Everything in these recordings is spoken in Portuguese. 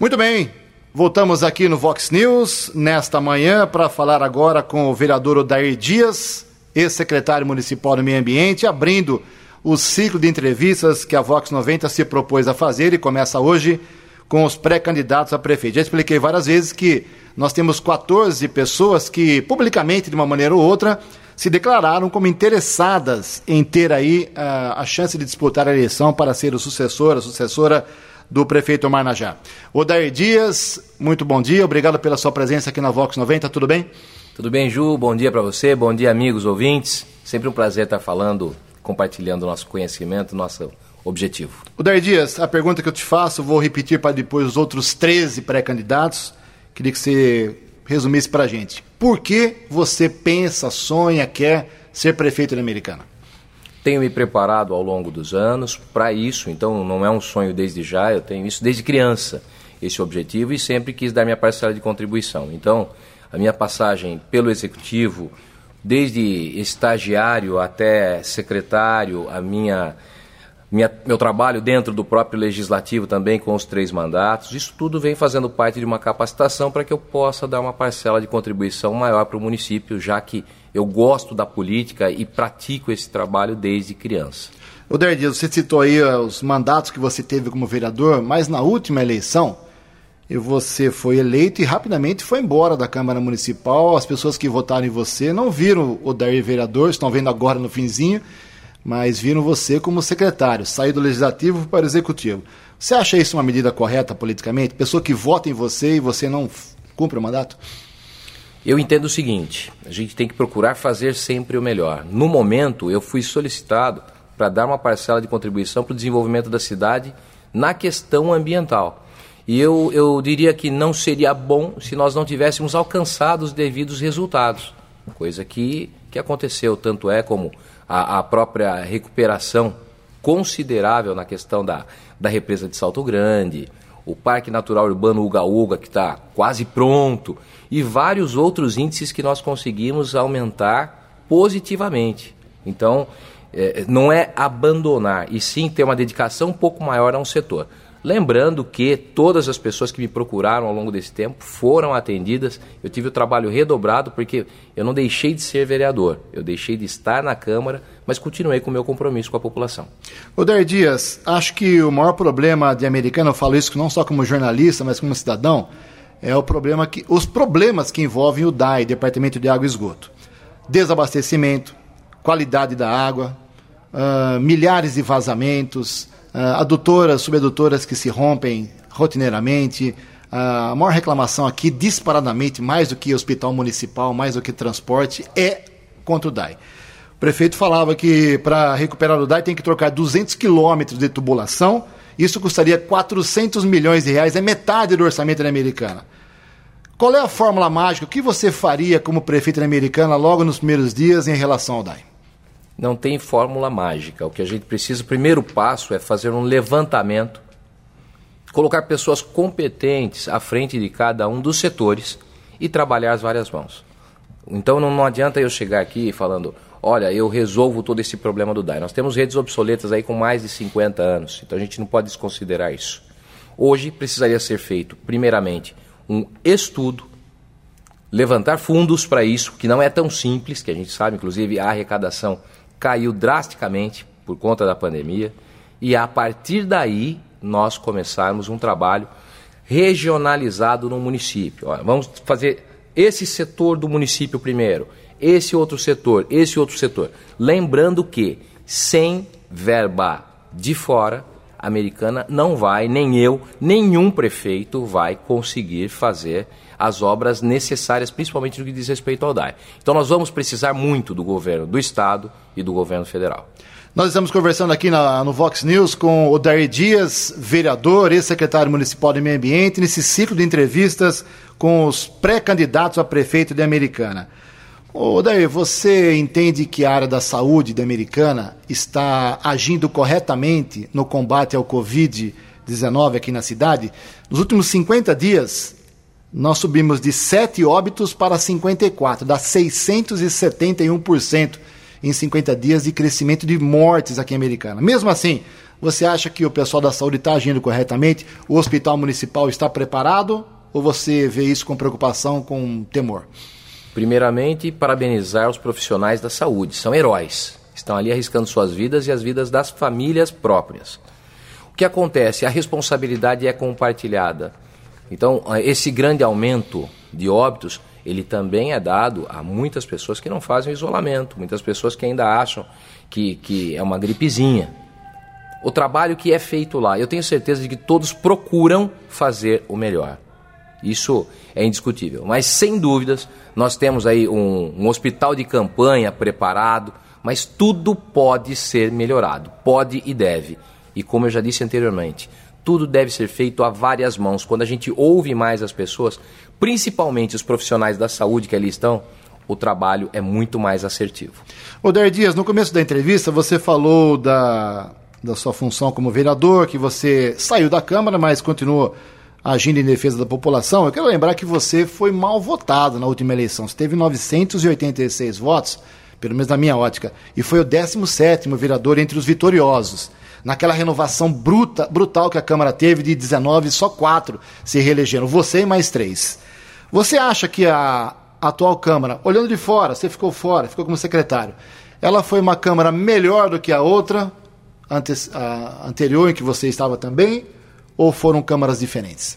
Muito bem, voltamos aqui no Vox News nesta manhã para falar agora com o vereador Odair Dias, ex-secretário municipal do Meio Ambiente, abrindo o ciclo de entrevistas que a Vox 90 se propôs a fazer e começa hoje com os pré-candidatos a prefeito. Já expliquei várias vezes que nós temos 14 pessoas que, publicamente, de uma maneira ou outra, se declararam como interessadas em ter aí uh, a chance de disputar a eleição para ser o sucessor, a sucessora do prefeito Marnajá. Odair Dias, muito bom dia, obrigado pela sua presença aqui na Vox 90, tudo bem? Tudo bem, Ju, bom dia para você, bom dia, amigos ouvintes. Sempre um prazer estar falando, compartilhando nosso conhecimento, nosso objetivo. Odair Dias, a pergunta que eu te faço, vou repetir para depois os outros 13 pré-candidatos. Queria que você resumisse para a gente. Por que você pensa, sonha, quer ser prefeito da Americana? Tenho me preparado ao longo dos anos para isso, então não é um sonho desde já, eu tenho isso desde criança, esse objetivo, e sempre quis dar minha parcela de contribuição. Então, a minha passagem pelo executivo, desde estagiário até secretário, a minha minha, meu trabalho dentro do próprio legislativo também com os três mandatos, isso tudo vem fazendo parte de uma capacitação para que eu possa dar uma parcela de contribuição maior para o município, já que eu gosto da política e pratico esse trabalho desde criança. O Dias, você citou aí uh, os mandatos que você teve como vereador, mas na última eleição você foi eleito e rapidamente foi embora da Câmara Municipal. As pessoas que votaram em você não viram o Daí vereador, estão vendo agora no finzinho mas viram você como secretário, sair do legislativo para o executivo. Você acha isso uma medida correta politicamente? Pessoa que vota em você e você não cumpre o mandato? Eu entendo o seguinte: a gente tem que procurar fazer sempre o melhor. No momento, eu fui solicitado para dar uma parcela de contribuição para o desenvolvimento da cidade na questão ambiental. E eu, eu diria que não seria bom se nós não tivéssemos alcançado os devidos resultados, coisa que, que aconteceu. Tanto é como a, a própria recuperação considerável na questão da, da represa de Salto Grande, o Parque Natural Urbano Uga Uga, que está quase pronto, e vários outros índices que nós conseguimos aumentar positivamente. Então, é, não é abandonar, e sim ter uma dedicação um pouco maior a um setor. Lembrando que todas as pessoas que me procuraram ao longo desse tempo foram atendidas. Eu tive o trabalho redobrado porque eu não deixei de ser vereador, eu deixei de estar na Câmara, mas continuei com o meu compromisso com a população. Odair Dias, acho que o maior problema de americano, eu falo isso não só como jornalista, mas como cidadão, é o problema que os problemas que envolvem o DAI, Departamento de Água e Esgoto. Desabastecimento, qualidade da água, uh, milhares de vazamentos, adutoras, subadutoras que se rompem rotineiramente. Uh, a maior reclamação aqui, disparadamente, mais do que hospital municipal, mais do que transporte, é contra o DAI. O prefeito falava que para recuperar o DAI tem que trocar 200 quilômetros de tubulação. Isso custaria 400 milhões de reais, é metade do orçamento da Americana. Qual é a fórmula mágica? O que você faria como prefeito da Americana logo nos primeiros dias em relação ao DAI? Não tem fórmula mágica. O que a gente precisa, o primeiro passo é fazer um levantamento, colocar pessoas competentes à frente de cada um dos setores e trabalhar as várias mãos. Então não, não adianta eu chegar aqui falando, olha, eu resolvo todo esse problema do DAI. Nós temos redes obsoletas aí com mais de 50 anos, então a gente não pode desconsiderar isso. Hoje precisaria ser feito, primeiramente, um estudo, levantar fundos para isso, que não é tão simples, que a gente sabe, inclusive, a arrecadação caiu drasticamente por conta da pandemia e a partir daí nós começarmos um trabalho regionalizado no município. Olha, vamos fazer esse setor do município primeiro, esse outro setor, esse outro setor. Lembrando que sem verba de fora, americana não vai, nem eu, nenhum prefeito vai conseguir fazer as obras necessárias, principalmente no que diz respeito ao DAE. Então nós vamos precisar muito do governo do Estado e do governo federal. Nós estamos conversando aqui na, no Vox News com o Daí Dias, vereador, ex-secretário municipal de Meio Ambiente, nesse ciclo de entrevistas com os pré-candidatos a prefeito de Americana. Ô, Daí, você entende que a área da saúde da Americana está agindo corretamente no combate ao Covid-19 aqui na cidade? Nos últimos 50 dias, nós subimos de 7 óbitos para 54, dá 671% em 50 dias de crescimento de mortes aqui em Americana. Mesmo assim, Você acha que o pessoal da saúde está agindo corretamente? O hospital municipal está preparado? Ou você vê isso com preocupação, com temor? Primeiramente, parabenizar os profissionais da saúde. São heróis. Estão ali arriscando suas vidas e as vidas das famílias próprias. O que acontece? A responsabilidade é compartilhada. Então, esse grande aumento de óbitos, ele também é dado a muitas pessoas que não fazem isolamento, muitas pessoas que ainda acham que, que é uma gripezinha. O trabalho que é feito lá, eu tenho certeza de que todos procuram fazer o melhor. Isso é indiscutível. Mas, sem dúvidas, nós temos aí um, um hospital de campanha preparado, mas tudo pode ser melhorado, pode e deve. E como eu já disse anteriormente, tudo deve ser feito a várias mãos. Quando a gente ouve mais as pessoas, principalmente os profissionais da saúde que ali estão, o trabalho é muito mais assertivo. Odair Dias, no começo da entrevista você falou da, da sua função como vereador, que você saiu da Câmara, mas continuou agindo em defesa da população, eu quero lembrar que você foi mal votado na última eleição. Você teve 986 votos, pelo menos na minha ótica, e foi o 17º vereador entre os vitoriosos. Naquela renovação bruta, brutal que a Câmara teve, de 19, só quatro se reelegeram, você e mais três. Você acha que a atual Câmara, olhando de fora, você ficou fora, ficou como secretário, ela foi uma Câmara melhor do que a outra, a anterior em que você estava também, ou foram câmaras diferentes?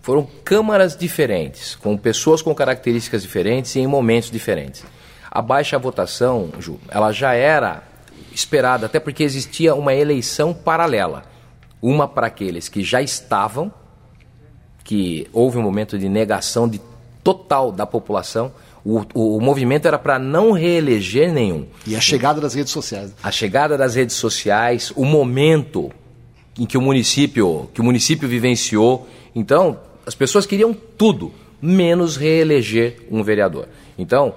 Foram câmaras diferentes, com pessoas com características diferentes e em momentos diferentes. A baixa votação, Ju, ela já era esperada, até porque existia uma eleição paralela. Uma para aqueles que já estavam, que houve um momento de negação de total da população. O, o, o movimento era para não reeleger nenhum. E a chegada das redes sociais. A chegada das redes sociais, o momento em que o município, que o município vivenciou. Então, as pessoas queriam tudo, menos reeleger um vereador. Então,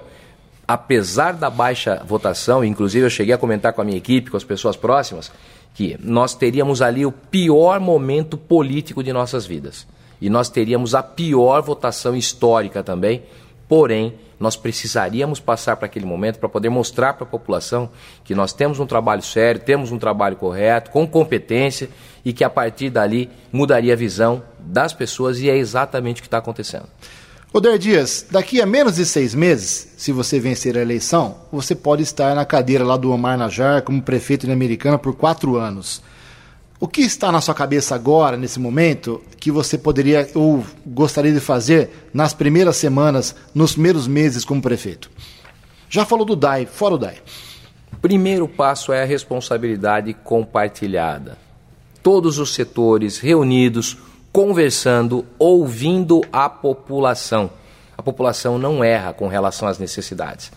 apesar da baixa votação, inclusive eu cheguei a comentar com a minha equipe, com as pessoas próximas, que nós teríamos ali o pior momento político de nossas vidas. E nós teríamos a pior votação histórica também, porém, nós precisaríamos passar para aquele momento para poder mostrar para a população que nós temos um trabalho sério, temos um trabalho correto, com competência e que a partir dali mudaria a visão das pessoas e é exatamente o que está acontecendo. Oder Dias, daqui a menos de seis meses, se você vencer a eleição, você pode estar na cadeira lá do Omar Najar como prefeito de Americana por quatro anos. O que está na sua cabeça agora, nesse momento, que você poderia ou gostaria de fazer nas primeiras semanas, nos primeiros meses como prefeito? Já falou do DAI, fora o DAI. Primeiro passo é a responsabilidade compartilhada. Todos os setores reunidos, conversando, ouvindo a população. A população não erra com relação às necessidades.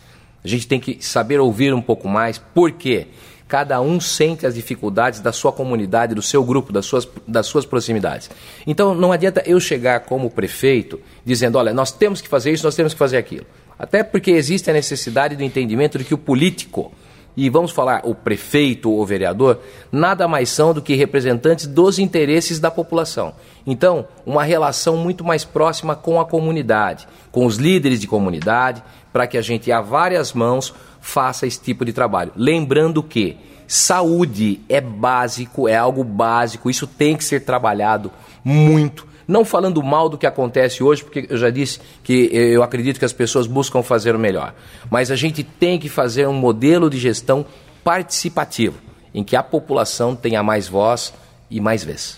A gente tem que saber ouvir um pouco mais, por quê? Cada um sente as dificuldades da sua comunidade, do seu grupo, das suas, das suas proximidades. Então não adianta eu chegar como prefeito dizendo: olha, nós temos que fazer isso, nós temos que fazer aquilo. Até porque existe a necessidade do entendimento de que o político, e vamos falar o prefeito ou vereador, nada mais são do que representantes dos interesses da população. Então, uma relação muito mais próxima com a comunidade, com os líderes de comunidade, para que a gente, a várias mãos, faça esse tipo de trabalho. Lembrando que saúde é básico, é algo básico, isso tem que ser trabalhado muito. Não falando mal do que acontece hoje, porque eu já disse que eu acredito que as pessoas buscam fazer o melhor. Mas a gente tem que fazer um modelo de gestão participativo, em que a população tenha mais voz e mais vez.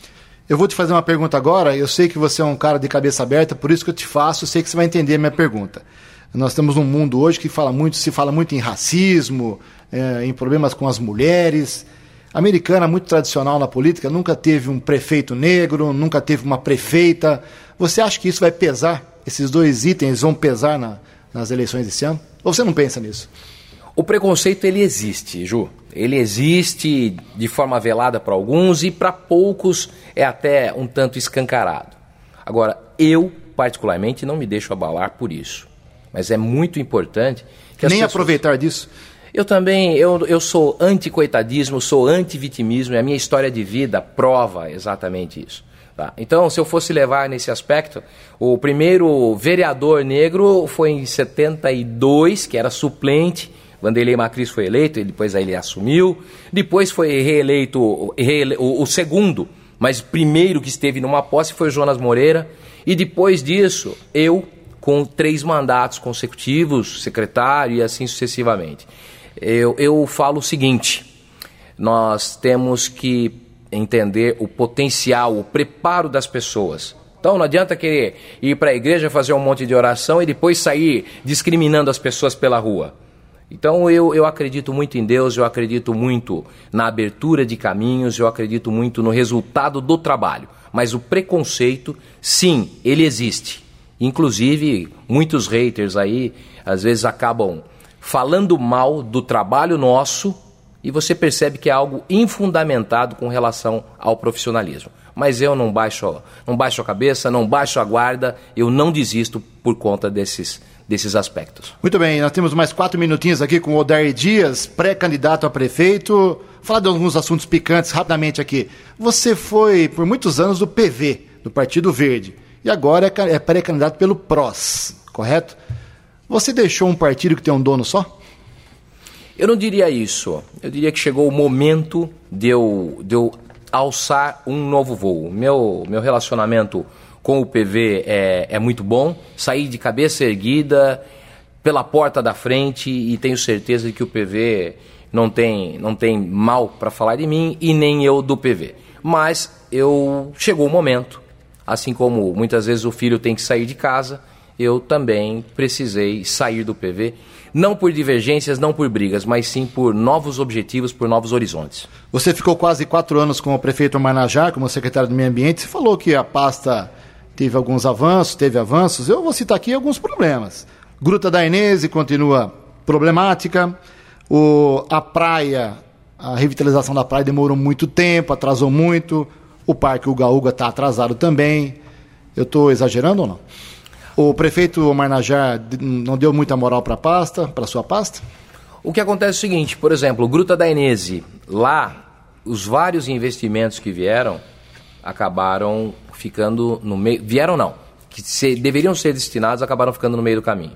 Eu vou te fazer uma pergunta agora. Eu sei que você é um cara de cabeça aberta, por isso que eu te faço. Eu sei que você vai entender a minha pergunta. Nós temos um mundo hoje que fala muito, se fala muito em racismo, é, em problemas com as mulheres. Americana, muito tradicional na política, nunca teve um prefeito negro, nunca teve uma prefeita. Você acha que isso vai pesar? Esses dois itens vão pesar na, nas eleições desse ano? Ou você não pensa nisso? O preconceito ele existe, Ju. Ele existe de forma velada para alguns e para poucos é até um tanto escancarado. Agora, eu particularmente não me deixo abalar por isso. Mas é muito importante que Nem pessoas... aproveitar disso. Eu também, eu, eu sou anti-coitadismo, sou anti-vitimismo e a minha história de vida prova exatamente isso. Tá? Então, se eu fosse levar nesse aspecto, o primeiro vereador negro foi em 72, que era suplente Vanderlei Macris foi eleito, depois aí ele assumiu. Depois foi reeleito reele, o, o, segundo, mas primeiro que esteve numa posse foi Jonas Moreira. E depois disso, eu, com três mandatos consecutivos, secretário e assim sucessivamente. Eu, eu falo o seguinte: nós temos que entender o potencial, o preparo das pessoas. Então não adianta querer ir para a igreja fazer um monte de oração e depois sair discriminando as pessoas pela rua. Então eu, eu acredito muito em Deus, eu acredito muito na abertura de caminhos, eu acredito muito no resultado do trabalho. Mas o preconceito, sim, ele existe. Inclusive, muitos haters aí às vezes acabam falando mal do trabalho nosso e você percebe que é algo infundamentado com relação ao profissionalismo. Mas eu não baixo, não baixo a cabeça, não baixo a guarda, eu não desisto por conta desses desses aspectos. Muito bem, nós temos mais quatro minutinhos aqui com o Odair Dias, pré-candidato a prefeito. Falar de alguns assuntos picantes rapidamente aqui. Você foi por muitos anos do PV, do Partido Verde, e agora é, é pré-candidato pelo PROS, correto? Você deixou um partido que tem um dono só? Eu não diria isso. Eu diria que chegou o momento de eu, de eu alçar um novo voo. Meu, meu relacionamento com o PV é, é muito bom. Saí de cabeça erguida pela porta da frente e tenho certeza de que o PV não tem, não tem mal para falar de mim e nem eu do PV. Mas eu chegou o momento, assim como muitas vezes o filho tem que sair de casa, eu também precisei sair do PV, não por divergências, não por brigas, mas sim por novos objetivos, por novos horizontes. Você ficou quase quatro anos com o prefeito Manajá, como secretário do Meio Ambiente. Você falou que a pasta teve alguns avanços, teve avanços. Eu vou citar aqui alguns problemas. Gruta da Inese continua problemática. O, a praia, a revitalização da praia demorou muito tempo, atrasou muito. O Parque Uga Uga está atrasado também. Eu estou exagerando ou não? O prefeito Marnajá não deu muita moral para a pasta, para sua pasta? O que acontece é o seguinte, por exemplo, Gruta da Inese, lá os vários investimentos que vieram acabaram ficando no meio. Vieram não, que se, deveriam ser destinados acabaram ficando no meio do caminho.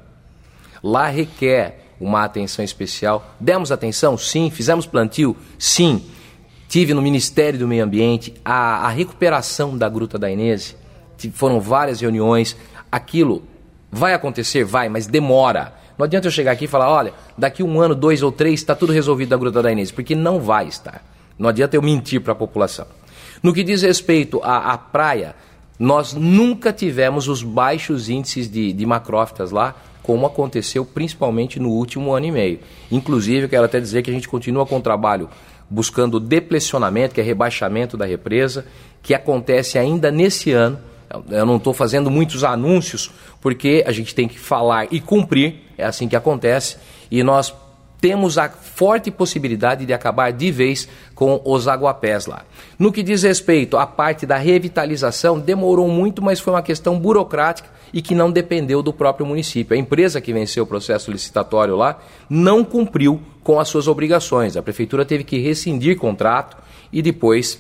Lá requer uma atenção especial. Demos atenção? Sim. Fizemos plantio? Sim. Tive no Ministério do Meio Ambiente a, a recuperação da Gruta da Inês. Foram várias reuniões. Aquilo vai acontecer? Vai, mas demora. Não adianta eu chegar aqui e falar, olha, daqui um ano, dois ou três, está tudo resolvido da Gruta da Inês, porque não vai estar. Não adianta eu mentir para a população. No que diz respeito à, à praia, nós nunca tivemos os baixos índices de, de macrófitas lá, como aconteceu principalmente no último ano e meio. Inclusive, eu quero até dizer que a gente continua com o trabalho buscando deplecionamento, que é rebaixamento da represa, que acontece ainda nesse ano. Eu não estou fazendo muitos anúncios, porque a gente tem que falar e cumprir, é assim que acontece, e nós temos a forte possibilidade de acabar de vez com os aguapés lá. No que diz respeito à parte da revitalização, demorou muito, mas foi uma questão burocrática e que não dependeu do próprio município. A empresa que venceu o processo licitatório lá não cumpriu com as suas obrigações. A prefeitura teve que rescindir contrato e depois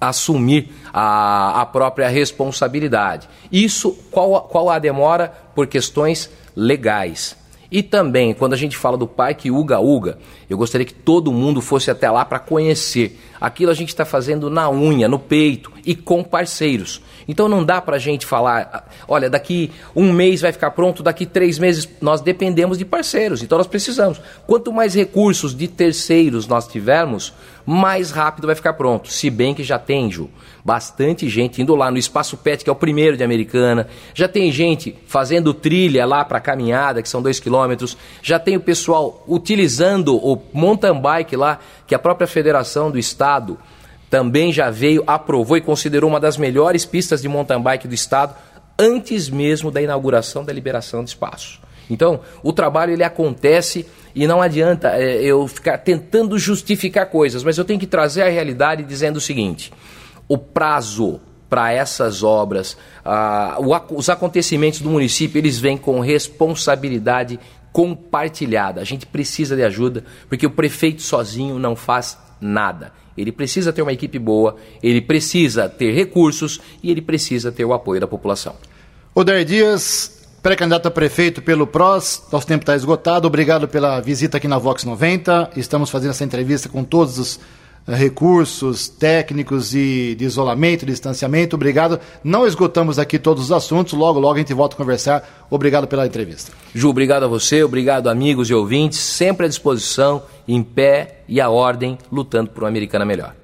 assumir a, a própria responsabilidade. Isso, qual, qual a demora? Por questões legais. E também, quando a gente fala do Parque Uga Uga, eu gostaria que todo mundo fosse até lá para conhecer. Aquilo a gente está fazendo na unha, no peito e com parceiros. Então não dá para a gente falar, olha, daqui um mês vai ficar pronto, daqui três meses. Nós dependemos de parceiros, então nós precisamos. Quanto mais recursos de terceiros nós tivermos, mais rápido vai ficar pronto. Se bem que já tem, Ju, bastante gente indo lá no Espaço Pet, que é o primeiro de Americana. Já tem gente fazendo trilha lá para caminhada, que são dois quilômetros. Já tem o pessoal utilizando o mountain bike lá, que a própria Federação do Estado também já veio, aprovou e considerou uma das melhores pistas de mountain bike do Estado, antes mesmo da inauguração da liberação de espaço. Então, o trabalho ele acontece e não adianta é, eu ficar tentando justificar coisas, mas eu tenho que trazer a realidade dizendo o seguinte: o prazo para essas obras, o, os acontecimentos do município, eles vêm com responsabilidade compartilhada. A gente precisa de ajuda, porque o prefeito sozinho não faz nada. Ele precisa ter uma equipe boa, ele precisa ter recursos e ele precisa ter o apoio da população. Odair Dias, pré-candidato a prefeito pelo PROS. Nosso tempo está esgotado. Obrigado pela visita aqui na Vox 90. Estamos fazendo essa entrevista com todos os eh, recursos técnicos e de isolamento, de distanciamento. Obrigado. Não esgotamos aqui todos os assuntos. Logo, logo a gente volta a conversar. Obrigado pela entrevista. Ju, obrigado a você, obrigado amigos e ouvintes, sempre à disposição, em pé e à ordem, lutando por uma americana melhor.